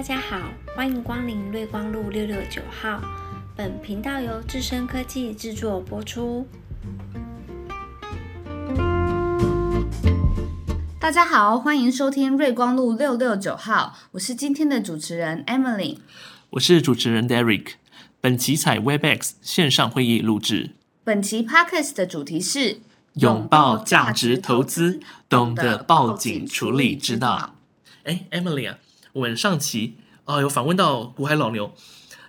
大家好，欢迎光临瑞光路六六九号。本频道由智深科技制作播出。大家好，欢迎收听瑞光路六六九号，我是今天的主持人 Emily，我是主持人 Derek。本期采 Webex 线上会议录制。本期 Podcast 的主题是拥抱价值投资，懂得报警处理之道。哎，Emily 啊，我们上期啊有访问到股海老牛。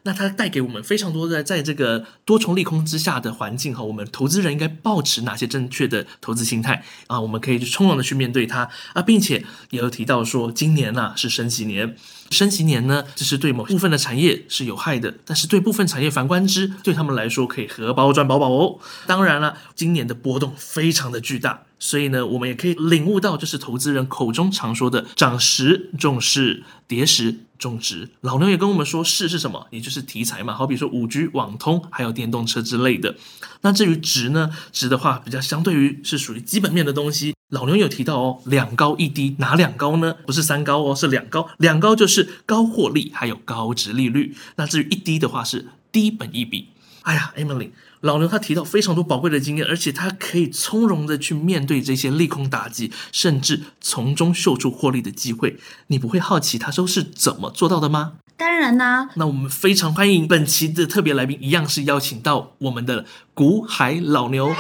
那他带给我们非常多的，在这个多重利空之下的环境哈，我们投资人应该保持哪些正确的投资心态啊？我们可以去从容的去面对它啊，并且也有提到说，今年呢是升息年，升级年呢，这是对某部分的产业是有害的，但是对部分产业反观之，对他们来说可以荷包赚饱饱哦。当然了，今年的波动非常的巨大。所以呢，我们也可以领悟到，就是投资人口中常说的“涨时重视，跌时重值”。老牛也跟我们说，势是什么？也就是题材嘛，好比说五 G、网通，还有电动车之类的。那至于值呢？值的话，比较相对于是属于基本面的东西。老牛有提到哦，两高一低，哪两高呢？不是三高哦，是两高。两高就是高获利，还有高值利率。那至于一低的话，是低本一比。哎呀，Emily。老牛他提到非常多宝贵的经验，而且他可以从容的去面对这些利空打击，甚至从中嗅出获利的机会。你不会好奇他都是怎么做到的吗？当然啦。那我们非常欢迎本期的特别来宾，一样是邀请到我们的股海老牛。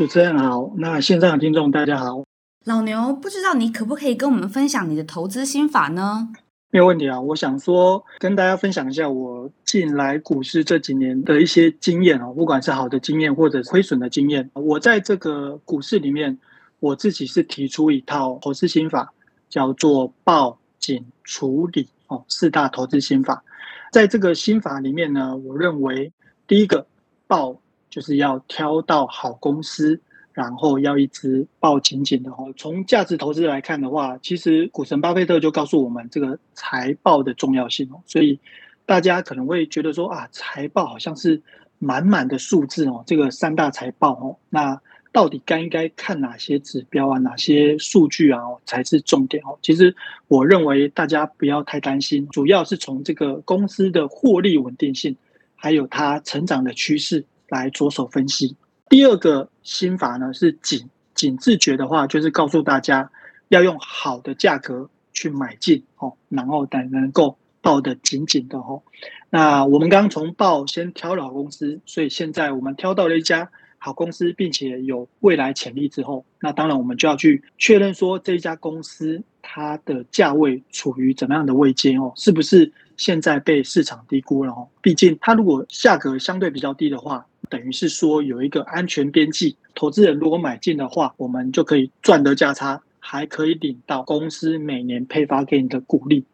主持人好，那线上的听众大家好。老牛，不知道你可不可以跟我们分享你的投资心法呢？没有问题啊，我想说跟大家分享一下我进来股市这几年的一些经验哦，不管是好的经验或者亏损的经验。我在这个股市里面，我自己是提出一套投资心法，叫做报警处理哦，四大投资心法。在这个心法里面呢，我认为第一个报就是要挑到好公司。然后要一直抱紧紧的哦。从价值投资来看的话，其实股神巴菲特就告诉我们这个财报的重要性哦。所以大家可能会觉得说啊，财报好像是满满的数字哦，这个三大财报哦，那到底该应该看哪些指标啊，哪些数据啊才是重点哦？其实我认为大家不要太担心，主要是从这个公司的获利稳定性，还有它成长的趋势来着手分析。第二个心法呢是紧紧自觉的话，就是告诉大家要用好的价格去买进哦，然后等能够抱得紧紧的哦。那我们刚刚从报先挑了好公司，所以现在我们挑到了一家好公司，并且有未来潜力之后，那当然我们就要去确认说这一家公司它的价位处于怎么样的位阶哦，是不是现在被市场低估了哦？毕竟它如果价格相对比较低的话。等于是说有一个安全边际，投资人如果买进的话，我们就可以赚得价差，还可以领到公司每年配发给你的股利。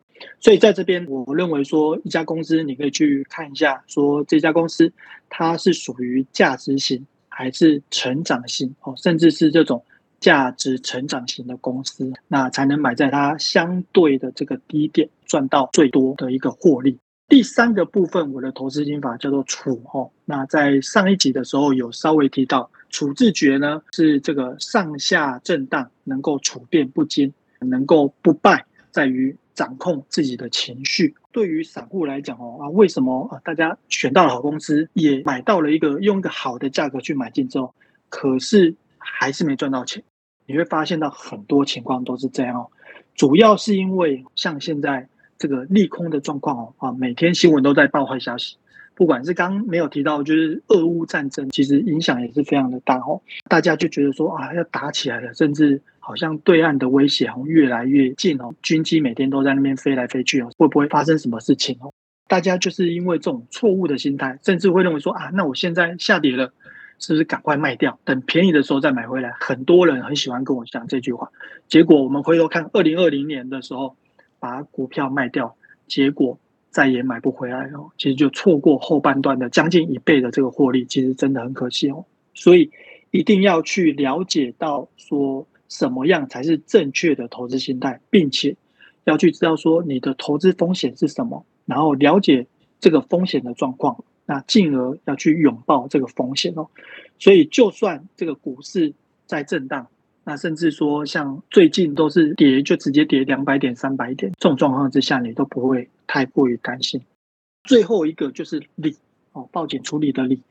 所以在这边，我认为说一家公司你可以去看一下，说这家公司它是属于价值型还是成长型哦，甚至是这种价值成长型的公司，那才能买在它相对的这个低点，赚到最多的一个获利。第三个部分，我的投资心法叫做处哦。那在上一集的时候有稍微提到，处置诀呢是这个上下震荡能够处变不惊，能够不败，在于掌控自己的情绪。对于散户来讲哦啊，为什么啊大家选到了好公司，也买到了一个用一个好的价格去买进之后，可是还是没赚到钱？你会发现到很多情况都是这样哦，主要是因为像现在。这个利空的状况哦啊，每天新闻都在报坏消息，不管是刚没有提到，就是俄乌战争，其实影响也是非常的大哦。大家就觉得说啊，要打起来了，甚至好像对岸的威胁哦越来越近哦，军机每天都在那边飞来飞去哦，会不会发生什么事情哦？大家就是因为这种错误的心态，甚至会认为说啊，那我现在下跌了，是不是赶快卖掉，等便宜的时候再买回来？很多人很喜欢跟我讲这句话，结果我们回头看二零二零年的时候。把股票卖掉，结果再也买不回来了。其实就错过后半段的将近一倍的这个获利，其实真的很可惜哦。所以一定要去了解到说什么样才是正确的投资心态，并且要去知道说你的投资风险是什么，然后了解这个风险的状况，那进而要去拥抱这个风险哦。所以就算这个股市在震荡，那甚至说像最近都是跌就直接跌两百点、三百点这种状况之下，你都不会太过于担心。最后一个就是理哦，报警处理的理。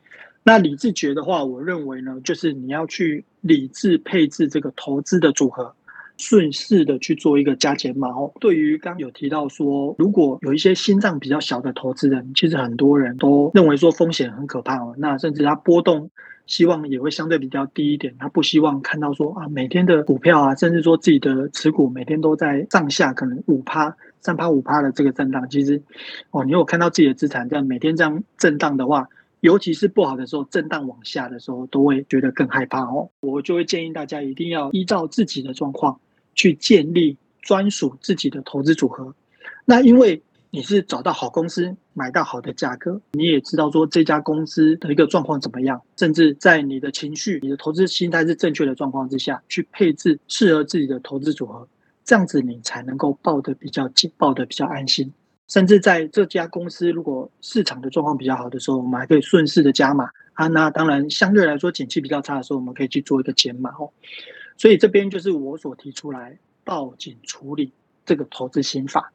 那理智觉的话，我认为呢，就是你要去理智配置这个投资的组合。顺势的去做一个加减码哦。对于刚有提到说，如果有一些心脏比较小的投资人，其实很多人都认为说风险很可怕哦。那甚至他波动希望也会相对比较低一点，他不希望看到说啊每天的股票啊，甚至说自己的持股每天都在上下可能五趴、三趴、五趴的这个震荡。其实哦，你有看到自己的资产这样每天这样震荡的话，尤其是不好的时候，震荡往下的时候，都会觉得更害怕哦。我就会建议大家一定要依照自己的状况。去建立专属自己的投资组合，那因为你是找到好公司，买到好的价格，你也知道说这家公司的一个状况怎么样，甚至在你的情绪、你的投资心态是正确的状况之下去配置适合自己的投资组合，这样子你才能够抱得比较紧，抱得比较安心。甚至在这家公司如果市场的状况比较好的时候，我们还可以顺势的加码啊。那当然相对来说景气比较差的时候，我们可以去做一个减码哦。所以这边就是我所提出来报警处理这个投资心法。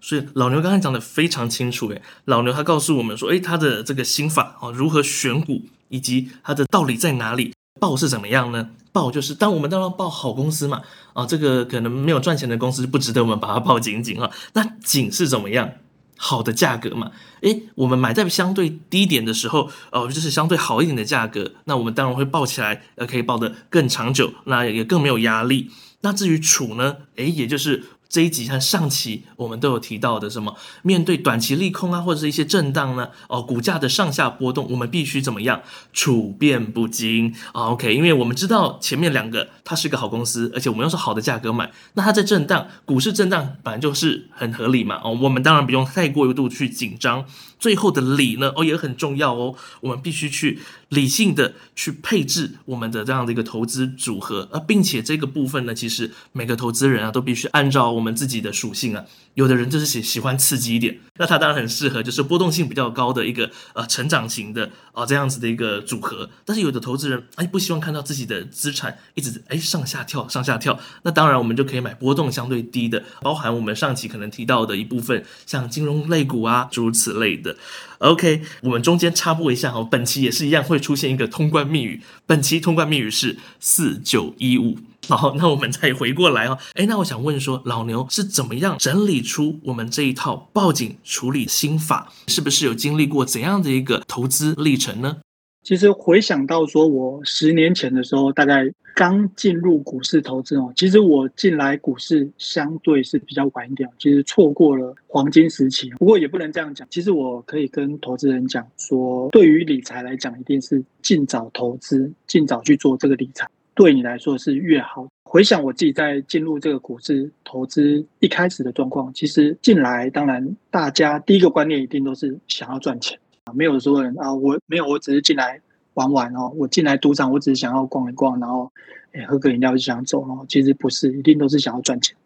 所以老牛刚才讲的非常清楚，诶，老牛他告诉我们说，诶，他的这个心法啊，如何选股，以及他的道理在哪里？报是怎么样呢？报就是当我们当然报好公司嘛，啊，这个可能没有赚钱的公司不值得我们把它报紧紧啊。那紧是怎么样？好的价格嘛，诶，我们买在相对低点的时候，哦，就是相对好一点的价格，那我们当然会抱起来，呃，可以抱得更长久，那也更没有压力。那至于储呢，诶，也就是。这一集和上期我们都有提到的，什么面对短期利空啊，或者是一些震荡呢？哦，股价的上下波动，我们必须怎么样处变不惊啊？OK，因为我们知道前面两个它是一个好公司，而且我们又是好的价格买，那它在震荡，股市震荡本来就是很合理嘛。哦，我们当然不用太过度去紧张。最后的理呢，哦也很重要哦，我们必须去理性的去配置我们的这样的一个投资组合啊，并且这个部分呢，其实每个投资人啊都必须按照我们自己的属性啊。有的人就是喜喜欢刺激一点，那他当然很适合，就是波动性比较高的一个呃成长型的啊这样子的一个组合。但是有的投资人哎不希望看到自己的资产一直哎上下跳上下跳，那当然我们就可以买波动相对低的，包含我们上期可能提到的一部分像金融类股啊诸如此类的。OK，我们中间插播一下哦，本期也是一样会出现一个通关密语，本期通关密语是四九一五。好，那我们再回过来哦。哎，那我想问说，老牛是怎么样整理出我们这一套报警处理心法？是不是有经历过怎样的一个投资历程呢？其实回想到说，我十年前的时候，大概刚进入股市投资哦。其实我进来股市相对是比较晚一点，其实错过了黄金时期。不过也不能这样讲，其实我可以跟投资人讲说，对于理财来讲，一定是尽早投资，尽早去做这个理财。对你来说是越好。回想我自己在进入这个股市投资一开始的状况，其实进来当然大家第一个观念一定都是想要赚钱，没有说人啊，我没有，我只是进来玩玩哦，我进来赌场，我只是想要逛一逛，然后诶喝个饮料就想走哦。其实不是，一定都是想要赚钱。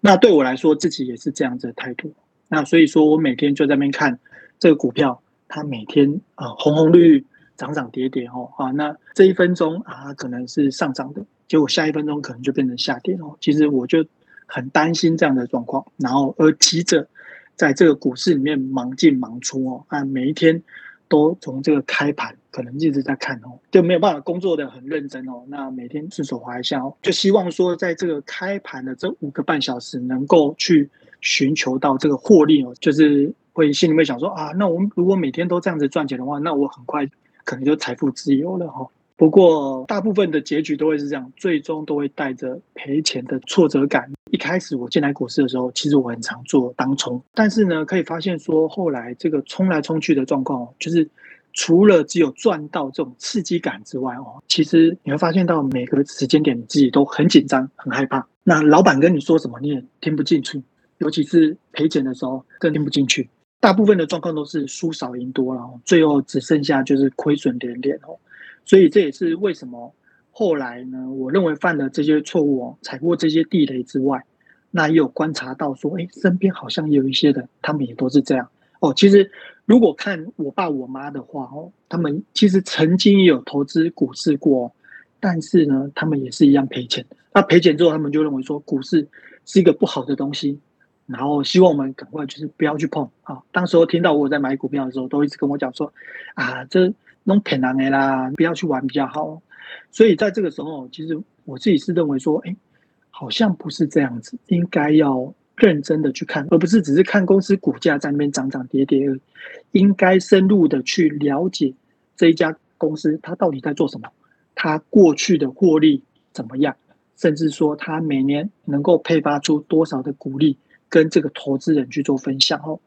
那对我来说，自己也是这样子的态度。那所以说我每天就在那边看这个股票，它每天啊红红绿绿。涨涨跌跌哦，啊，那这一分钟啊，可能是上涨的，结果下一分钟可能就变成下跌哦。其实我就很担心这样的状况，然后而急着在这个股市里面忙进忙出哦，啊，每一天都从这个开盘可能一直在看哦，就没有办法工作的很认真哦。那每天顺手滑一下哦，就希望说在这个开盘的这五个半小时能够去寻求到这个获利哦，就是会心里面想说啊，那我们如果每天都这样子赚钱的话，那我很快。可能就财富自由了哈，不过大部分的结局都会是这样，最终都会带着赔钱的挫折感。一开始我进来股市的时候，其实我很常做当冲，但是呢，可以发现说后来这个冲来冲去的状况，就是除了只有赚到这种刺激感之外哦，其实你会发现到每个时间点你自己都很紧张、很害怕。那老板跟你说什么你也听不进去，尤其是赔钱的时候更听不进去。大部分的状况都是输少赢多了，最后只剩下就是亏损连连哦，所以这也是为什么后来呢？我认为犯了这些错误哦，踩过这些地雷之外，那也有观察到说，哎，身边好像有一些人，他们也都是这样哦。其实如果看我爸我妈的话哦，他们其实曾经也有投资股市过，但是呢，他们也是一样赔钱，那赔钱之后，他们就认为说股市是一个不好的东西，然后希望我们赶快就是不要去碰啊。当时候听到我在买股票的时候，都一直跟我讲说啊，这弄骗人的啦，不要去玩比较好。所以在这个时候，其实我自己是认为说，哎，好像不是这样子，应该要认真的去看，而不是只是看公司股价在那边涨涨跌跌，应该深入的去了解这一家公司它到底在做什么，它过去的获利怎么样。甚至说，它每年能够配发出多少的股利，跟这个投资人去做分享哦。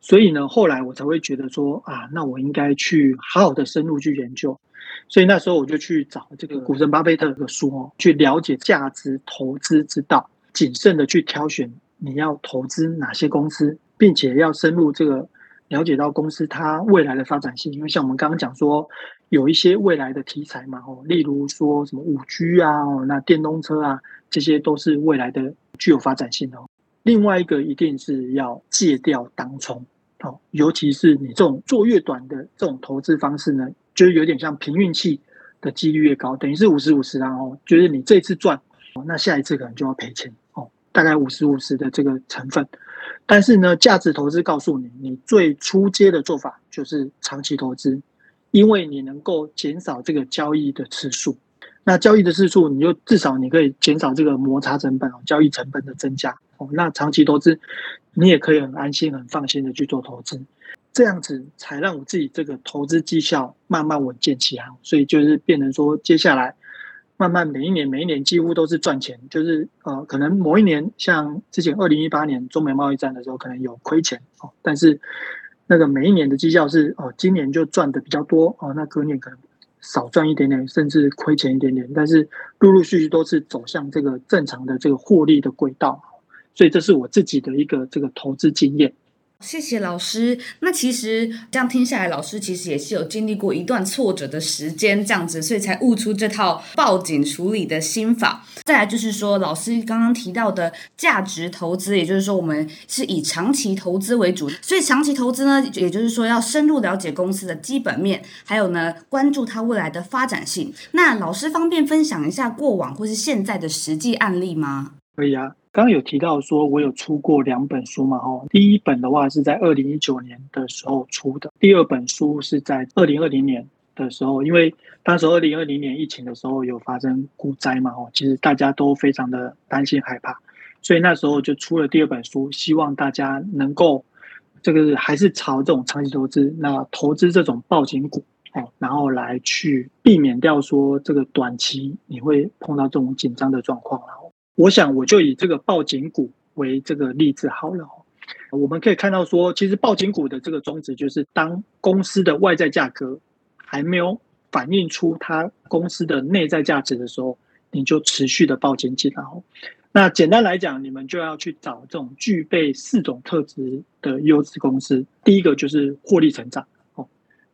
所以呢，后来我才会觉得说啊，那我应该去好好的深入去研究。所以那时候我就去找这个股神巴菲特的书，去了解价值投资之道，谨慎的去挑选你要投资哪些公司，并且要深入这个了解到公司它未来的发展性。因为像我们刚刚讲说。有一些未来的题材嘛，哦，例如说什么五 G 啊，那电动车啊，这些都是未来的具有发展性的。另外一个一定是要戒掉当冲，哦，尤其是你这种做越短的这种投资方式呢，就是有点像凭运气的几率越高，等于是五十五十啊，哦，就是你这次赚，哦那下一次可能就要赔钱哦，大概五十五十的这个成分。但是呢，价值投资告诉你，你最初阶的做法就是长期投资。因为你能够减少这个交易的次数，那交易的次数，你就至少你可以减少这个摩擦成本哦，交易成本的增加哦。那长期投资，你也可以很安心、很放心的去做投资，这样子才让我自己这个投资绩效慢慢稳健起来。所以就是变成说，接下来慢慢每一年、每一年几乎都是赚钱，就是呃，可能某一年像之前二零一八年中美贸易战的时候，可能有亏钱哦，但是。那个每一年的绩效是哦，今年就赚的比较多哦，那隔年可能少赚一点点，甚至亏钱一点点，但是陆陆续续都是走向这个正常的这个获利的轨道，所以这是我自己的一个这个投资经验。谢谢老师。那其实这样听下来，老师其实也是有经历过一段挫折的时间，这样子，所以才悟出这套报警处理的心法。再来就是说，老师刚刚提到的价值投资，也就是说，我们是以长期投资为主，所以长期投资呢，也就是说要深入了解公司的基本面，还有呢，关注它未来的发展性。那老师方便分享一下过往或是现在的实际案例吗？可以啊。刚刚有提到说，我有出过两本书嘛？哦，第一本的话是在二零一九年的时候出的，第二本书是在二零二零年的时候，因为当时二零二零年疫情的时候有发生股灾嘛？哦，其实大家都非常的担心害怕，所以那时候就出了第二本书，希望大家能够这个还是朝这种长期投资，那投资这种报警股哦，然后来去避免掉说这个短期你会碰到这种紧张的状况然后。我想，我就以这个报警股为这个例子好了。我们可以看到说，其实报警股的这个宗旨就是，当公司的外在价格还没有反映出它公司的内在价值的时候，你就持续的报警进来。那简单来讲，你们就要去找这种具备四种特质的优质公司。第一个就是获利成长。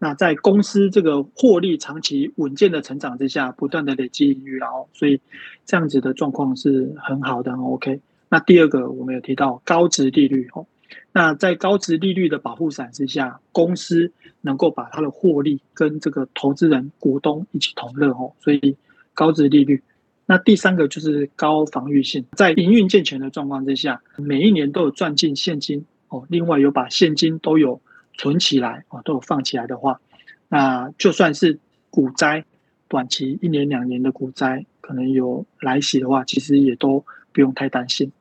那在公司这个获利长期稳健的成长之下，不断的累积盈余，然后所以这样子的状况是很好的，OK。那第二个我们有提到高值利率哦，那在高值利率的保护伞之下，公司能够把它的获利跟这个投资人股东一起同乐哦，所以高值利率。那第三个就是高防御性，在营运健全的状况之下，每一年都有赚进现金哦，另外有把现金都有。存起来啊，都有放起来的话，那就算是股灾，短期一年两年的股灾可能有来袭的话，其实也都不用太担心。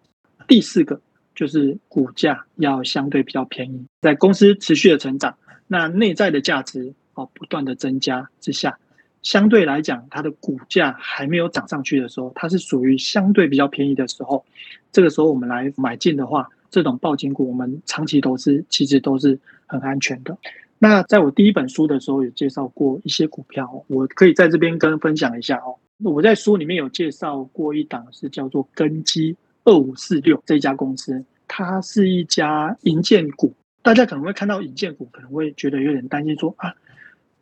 第四个就是股价要相对比较便宜，在公司持续的成长，那内在的价值哦不断的增加之下，相对来讲它的股价还没有涨上去的时候，它是属于相对比较便宜的时候，这个时候我们来买进的话。这种报警股，我们长期投资其实都是很安全的。那在我第一本书的时候有介绍过一些股票，我可以在这边跟分享一下哦。我在书里面有介绍过一档是叫做根基二五四六这家公司，它是一家银建股。大家可能会看到银建股，可能会觉得有点担心，说啊。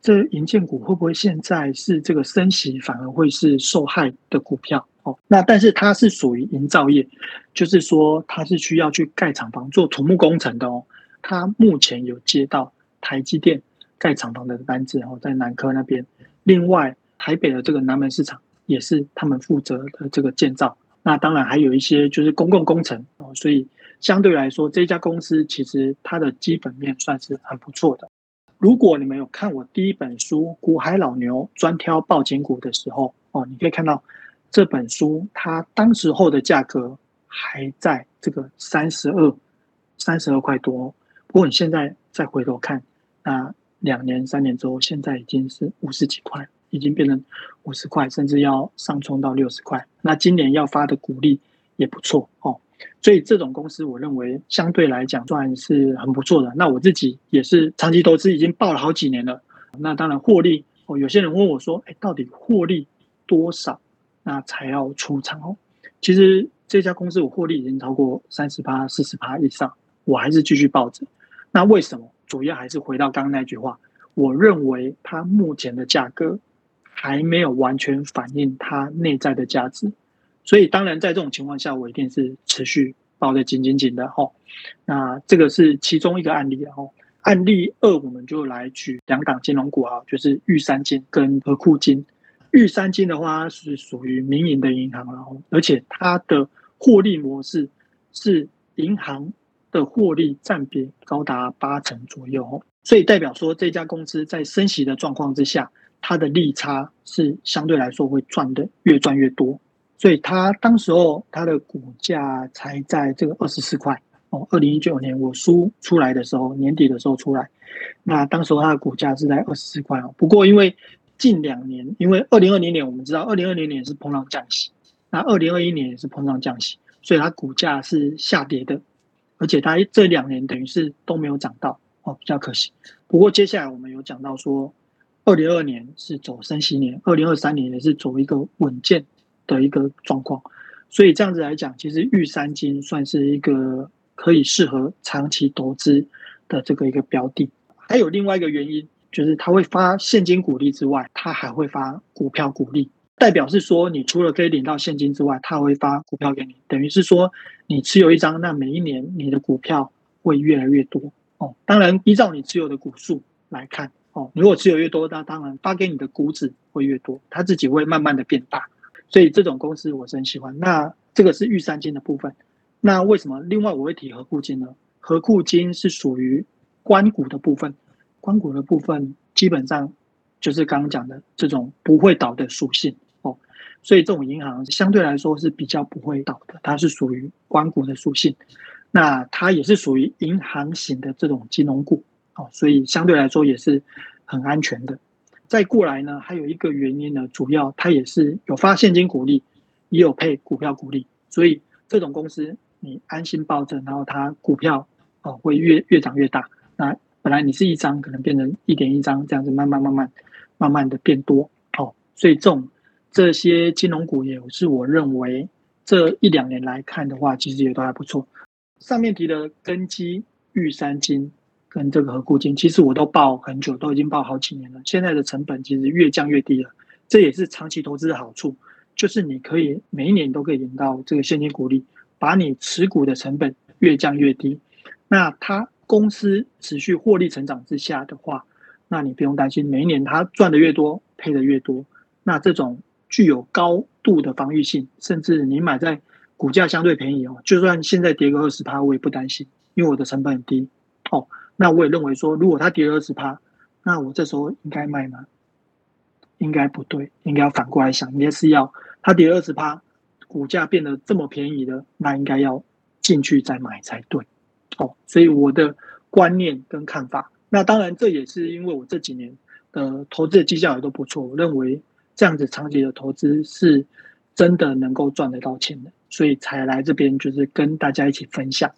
这银建股会不会现在是这个升息反而会是受害的股票哦？那但是它是属于营造业，就是说它是需要去盖厂房做土木工程的哦。它目前有接到台积电盖厂房的单子，然后在南科那边。另外台北的这个南门市场也是他们负责的这个建造。那当然还有一些就是公共工程哦，所以相对来说，这家公司其实它的基本面算是很不错的。如果你们有看我第一本书《股海老牛专挑报警股》的时候哦，你可以看到这本书它当时候的价格还在这个三十二、三十二块多。不过你现在再回头看，那两年、三年之后，现在已经是五十几块。已经变成五十块，甚至要上冲到六十块。那今年要发的股利也不错哦，所以这种公司我认为相对来讲算是很不错的。那我自己也是长期投资，已经报了好几年了。那当然获利哦，有些人问我说：“哎，到底获利多少那才要出场哦？”其实这家公司我获利已经超过三十八、四十八以上，我还是继续抱着。那为什么？主要还是回到刚刚那句话，我认为它目前的价格。还没有完全反映它内在的价值，所以当然在这种情况下，我一定是持续抱得紧紧紧的哈。那这个是其中一个案例哈。案例二，我们就来举两档金融股啊，就是玉山金跟和库金。玉山金的话是属于民营的银行，然后而且它的获利模式是银行的获利占比高达八成左右，所以代表说这家公司在升息的状况之下。它的利差是相对来说会赚的越赚越多，所以它当时候它的股价才在这个二十四块哦。二零一九年我书出来的时候，年底的时候出来，那当时候它的股价是在二十四块哦。不过因为近两年，因为二零二零年我们知道二零二零年是膨胀降息，那二零二一年也是膨胀降息，所以它股价是下跌的，而且它这两年等于是都没有涨到哦，比较可惜。不过接下来我们有讲到说。二零二年是走升息年，二零二三年也是走一个稳健的一个状况，所以这样子来讲，其实玉山金算是一个可以适合长期投资的这个一个标的。还有另外一个原因，就是它会发现金股利之外，它还会发股票股利，代表是说，你除了可以领到现金之外，它会发股票给你，等于是说，你持有一张，那每一年你的股票会越来越多哦。当然，依照你持有的股数来看。哦，如果持有越多，那当然发给你的股指会越多，它自己会慢慢的变大，所以这种公司我是很喜欢。那这个是玉山金的部分，那为什么另外我会提和库金呢？和库金是属于关股的部分，关股的部分基本上就是刚刚讲的这种不会倒的属性哦，所以这种银行相对来说是比较不会倒的，它是属于关股的属性，那它也是属于银行型的这种金融股。哦，所以相对来说也是很安全的。再过来呢，还有一个原因呢，主要它也是有发现金股利，也有配股票股利，所以这种公司你安心抱着，然后它股票哦会越越涨越大。那本来你是一张，可能变成一点一张这样子，慢慢慢慢慢慢的变多。哦，所以这种这些金融股也是我认为这一两年来看的话，其实也都还不错。上面提的根基玉山金。跟这个和固金，其实我都报很久，都已经报好几年了。现在的成本其实越降越低了，这也是长期投资的好处，就是你可以每一年都可以领到这个现金股利，把你持股的成本越降越低。那它公司持续获利成长之下的话，那你不用担心，每一年它赚的越多，配的越多。那这种具有高度的防御性，甚至你买在股价相对便宜哦，就算现在跌个二十趴，我也不担心，因为我的成本很低哦。那我也认为说，如果它跌二十趴，那我这时候应该卖吗？应该不对，应该要反过来想，应该是要它跌二十趴，股价变得这么便宜的，那应该要进去再买才对。哦，所以我的观念跟看法，那当然这也是因为我这几年的投资的绩效也都不错，我认为这样子长期的投资是真的能够赚得到钱的，所以才来这边就是跟大家一起分享。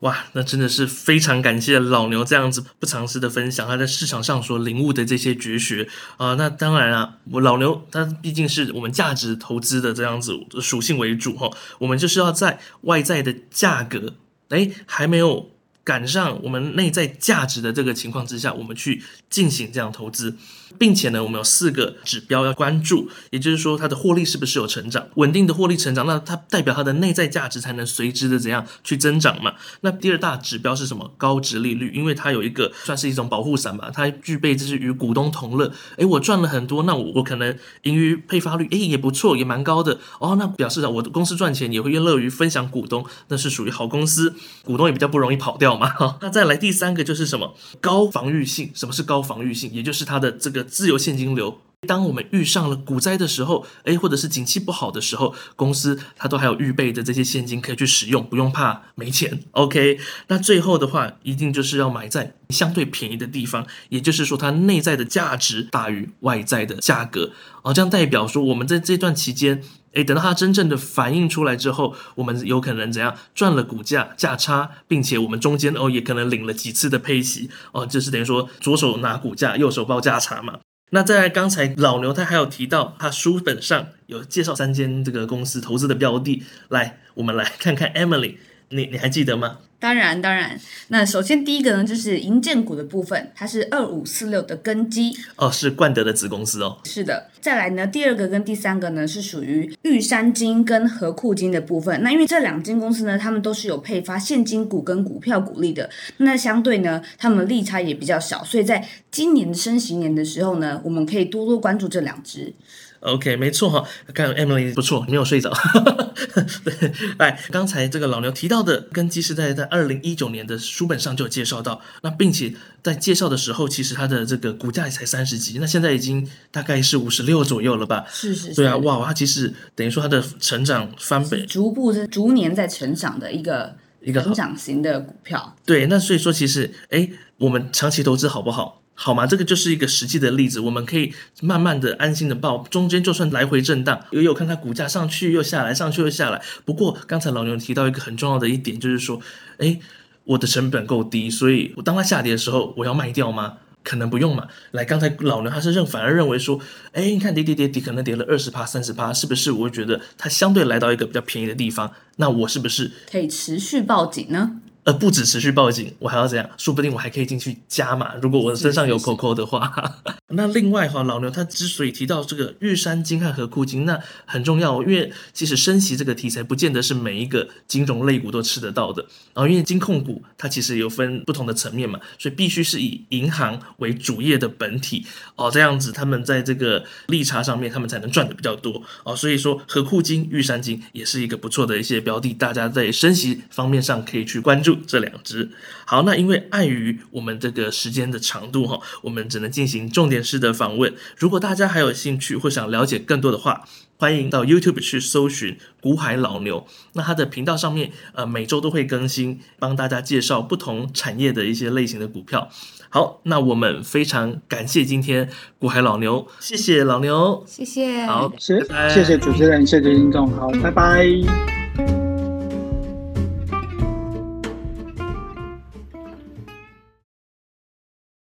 哇，那真的是非常感谢老牛这样子不尝试的分享，他在市场上所领悟的这些绝学啊。那当然啊，我老牛他毕竟是我们价值投资的这样子属性为主哈，我们就是要在外在的价格哎还没有赶上我们内在价值的这个情况之下，我们去进行这样投资，并且呢，我们有四个指标要关注，也就是说它的获利是不是有成长，稳定的获利成长，那它代表它的内在价值才能随之的怎样去增长嘛？那第二大指标是什么？高值利率，因为它有一个算是一种保护伞吧，它具备就是与股东同乐，诶，我赚了很多，那我我可能盈余配发率诶也不错，也蛮高的哦，那表示啊我的公司赚钱也会越乐于分享股东，那是属于好公司，股东也比较不容易跑掉。好，那再来第三个就是什么高防御性？什么是高防御性？也就是它的这个自由现金流。当我们遇上了股灾的时候，诶，或者是景气不好的时候，公司它都还有预备的这些现金可以去使用，不用怕没钱。OK，那最后的话，一定就是要买在相对便宜的地方，也就是说它内在的价值大于外在的价格。哦，这样代表说我们在这段期间。诶，等到它真正的反映出来之后，我们有可能怎样赚了股价价差，并且我们中间哦也可能领了几次的配息哦，就是等于说左手拿股价，右手报价差嘛。那在刚才老牛他还有提到，他书本上有介绍三间这个公司投资的标的，来，我们来看看 Emily，你你还记得吗？当然，当然。那首先第一个呢，就是银建股的部分，它是二五四六的根基哦，是冠德的子公司哦。是的。再来呢，第二个跟第三个呢，是属于玉山金跟和库金的部分。那因为这两间公司呢，他们都是有配发现金股跟股票股利的，那相对呢，他们利差也比较小，所以在今年的升息年的时候呢，我们可以多多关注这两只。OK，没错哈，看 Emily 不错，没有睡着。对，哎，刚才这个老牛提到的根基是在在二零一九年的书本上就有介绍到，那并且在介绍的时候，其实它的这个股价也才三十几，那现在已经大概是五十六左右了吧？是是。对啊，哇，它其实等于说它的成长翻倍，逐步是逐年在成长的一个一个成长型的股票。对，那所以说其实，哎，我们长期投资好不好？好吗？这个就是一个实际的例子，我们可以慢慢的、安心的报，中间就算来回震荡，也有看它股价上去又下来，上去又下来。不过刚才老牛提到一个很重要的一点，就是说，哎，我的成本够低，所以我当它下跌的时候，我要卖掉吗？可能不用嘛。来，刚才老牛他是认反而认为说，哎，你看跌跌跌跌，可能跌了二十趴、三十趴，是不是？我会觉得它相对来到一个比较便宜的地方，那我是不是可以持续报警呢？呃，不止持续报警，我还要怎样？说不定我还可以进去加码。如果我身上有扣扣的话，那另外哈，老牛他之所以提到这个玉山金和和库金，那很重要，因为其实升息这个题材不见得是每一个金融类股都吃得到的。然后因为金控股它其实有分不同的层面嘛，所以必须是以银行为主业的本体哦，这样子他们在这个利差上面他们才能赚的比较多哦。所以说和库金、玉山金也是一个不错的一些标的，大家在升息方面上可以去关注。这两只好，那因为碍于我们这个时间的长度哈，我们只能进行重点式的访问。如果大家还有兴趣或想了解更多的话，欢迎到 YouTube 去搜寻“古海老牛”。那他的频道上面呃每周都会更新，帮大家介绍不同产业的一些类型的股票。好，那我们非常感谢今天古海老牛，谢谢老牛，谢谢，好，谢谢谢主持人，谢谢听众，好，拜拜。